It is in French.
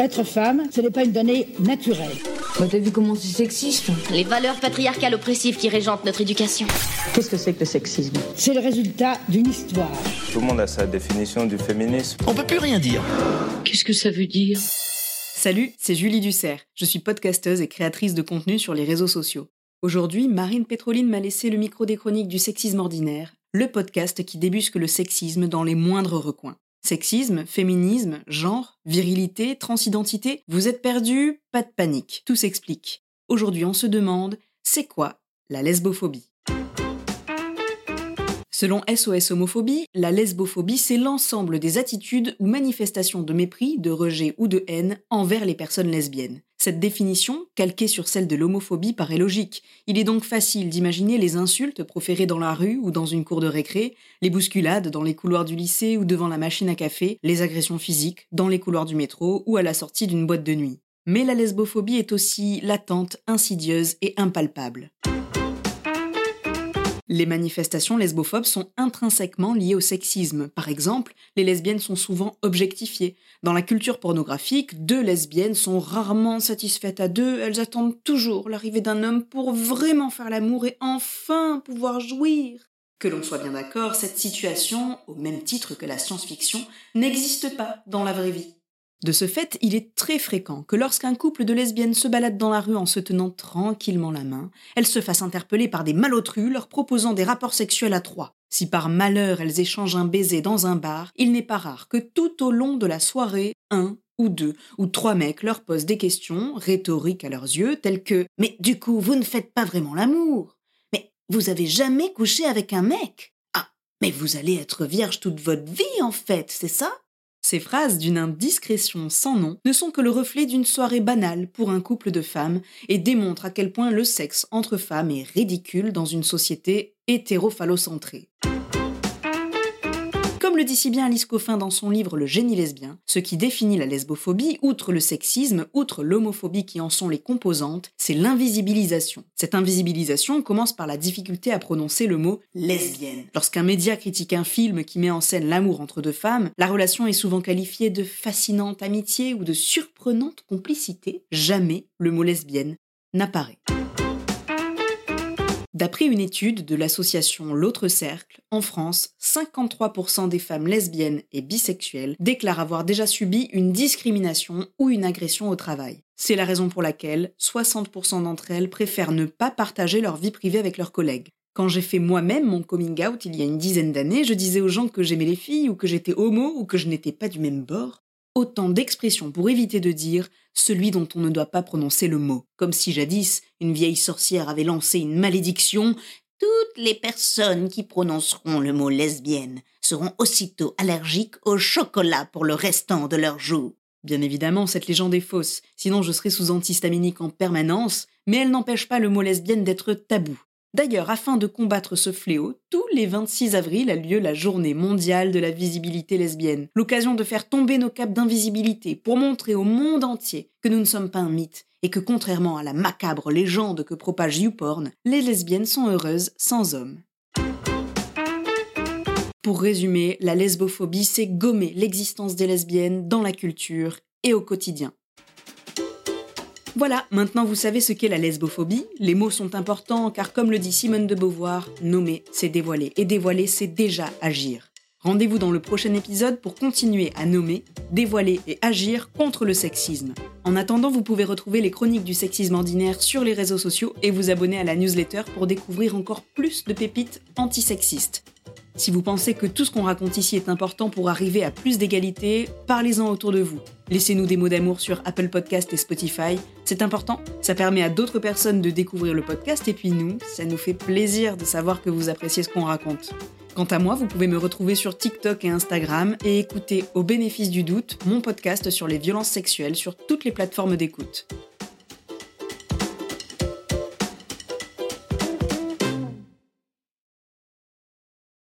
Être femme, ce n'est pas une donnée naturelle. Bah t'as vu comment c'est sexiste Les valeurs patriarcales oppressives qui régentent notre éducation. Qu'est-ce que c'est que le sexisme C'est le résultat d'une histoire. Tout le monde a sa définition du féminisme. On peut plus rien dire. Qu'est-ce que ça veut dire Salut, c'est Julie Dussert. Je suis podcasteuse et créatrice de contenu sur les réseaux sociaux. Aujourd'hui, Marine Pétroline m'a laissé le micro des chroniques du sexisme ordinaire, le podcast qui débusque le sexisme dans les moindres recoins. Sexisme, féminisme, genre, virilité, transidentité, vous êtes perdus Pas de panique, tout s'explique. Aujourd'hui, on se demande, c'est quoi la lesbophobie? Selon SOS Homophobie, la lesbophobie, c'est l'ensemble des attitudes ou manifestations de mépris, de rejet ou de haine envers les personnes lesbiennes. Cette définition, calquée sur celle de l'homophobie, paraît logique. Il est donc facile d'imaginer les insultes proférées dans la rue ou dans une cour de récré, les bousculades dans les couloirs du lycée ou devant la machine à café, les agressions physiques dans les couloirs du métro ou à la sortie d'une boîte de nuit. Mais la lesbophobie est aussi latente, insidieuse et impalpable. Les manifestations lesbophobes sont intrinsèquement liées au sexisme. Par exemple, les lesbiennes sont souvent objectifiées. Dans la culture pornographique, deux lesbiennes sont rarement satisfaites à deux, elles attendent toujours l'arrivée d'un homme pour vraiment faire l'amour et enfin pouvoir jouir. Que l'on soit bien d'accord, cette situation, au même titre que la science-fiction, n'existe pas dans la vraie vie. De ce fait, il est très fréquent que lorsqu'un couple de lesbiennes se balade dans la rue en se tenant tranquillement la main, elles se fassent interpeller par des malotrus leur proposant des rapports sexuels à trois. Si par malheur elles échangent un baiser dans un bar, il n'est pas rare que tout au long de la soirée, un ou deux ou trois mecs leur posent des questions, rhétoriques à leurs yeux, telles que Mais du coup, vous ne faites pas vraiment l'amour Mais vous avez jamais couché avec un mec Ah, mais vous allez être vierge toute votre vie en fait, c'est ça? Ces phrases d'une indiscrétion sans nom ne sont que le reflet d'une soirée banale pour un couple de femmes et démontrent à quel point le sexe entre femmes est ridicule dans une société hétérophalocentrée. Le dit si bien Alice Coffin dans son livre Le génie lesbien, ce qui définit la lesbophobie, outre le sexisme, outre l'homophobie qui en sont les composantes, c'est l'invisibilisation. Cette invisibilisation commence par la difficulté à prononcer le mot lesbienne. Lorsqu'un média critique un film qui met en scène l'amour entre deux femmes, la relation est souvent qualifiée de fascinante amitié ou de surprenante complicité. Jamais le mot lesbienne n'apparaît. D'après une étude de l'association L'autre Cercle, en France, 53% des femmes lesbiennes et bisexuelles déclarent avoir déjà subi une discrimination ou une agression au travail. C'est la raison pour laquelle 60% d'entre elles préfèrent ne pas partager leur vie privée avec leurs collègues. Quand j'ai fait moi-même mon coming out il y a une dizaine d'années, je disais aux gens que j'aimais les filles ou que j'étais homo ou que je n'étais pas du même bord autant d'expressions pour éviter de dire celui dont on ne doit pas prononcer le mot, comme si jadis une vieille sorcière avait lancé une malédiction. Toutes les personnes qui prononceront le mot lesbienne seront aussitôt allergiques au chocolat pour le restant de leur jour. Bien évidemment, cette légende est fausse, sinon je serais sous antihistaminique en permanence, mais elle n'empêche pas le mot lesbienne d'être tabou. D'ailleurs, afin de combattre ce fléau, tous les 26 avril a lieu la journée mondiale de la visibilité lesbienne, l'occasion de faire tomber nos capes d'invisibilité pour montrer au monde entier que nous ne sommes pas un mythe et que contrairement à la macabre légende que propage YouPorn, les lesbiennes sont heureuses sans hommes. Pour résumer, la lesbophobie, c'est gommer l'existence des lesbiennes dans la culture et au quotidien. Voilà, maintenant vous savez ce qu'est la lesbophobie. Les mots sont importants car comme le dit Simone de Beauvoir, nommer, c'est dévoiler. Et dévoiler, c'est déjà agir. Rendez-vous dans le prochain épisode pour continuer à nommer, dévoiler et agir contre le sexisme. En attendant, vous pouvez retrouver les chroniques du sexisme ordinaire sur les réseaux sociaux et vous abonner à la newsletter pour découvrir encore plus de pépites antisexistes. Si vous pensez que tout ce qu'on raconte ici est important pour arriver à plus d'égalité, parlez-en autour de vous. Laissez-nous des mots d'amour sur Apple Podcast et Spotify. C'est important, ça permet à d'autres personnes de découvrir le podcast et puis nous, ça nous fait plaisir de savoir que vous appréciez ce qu'on raconte. Quant à moi, vous pouvez me retrouver sur TikTok et Instagram et écouter au bénéfice du doute mon podcast sur les violences sexuelles sur toutes les plateformes d'écoute.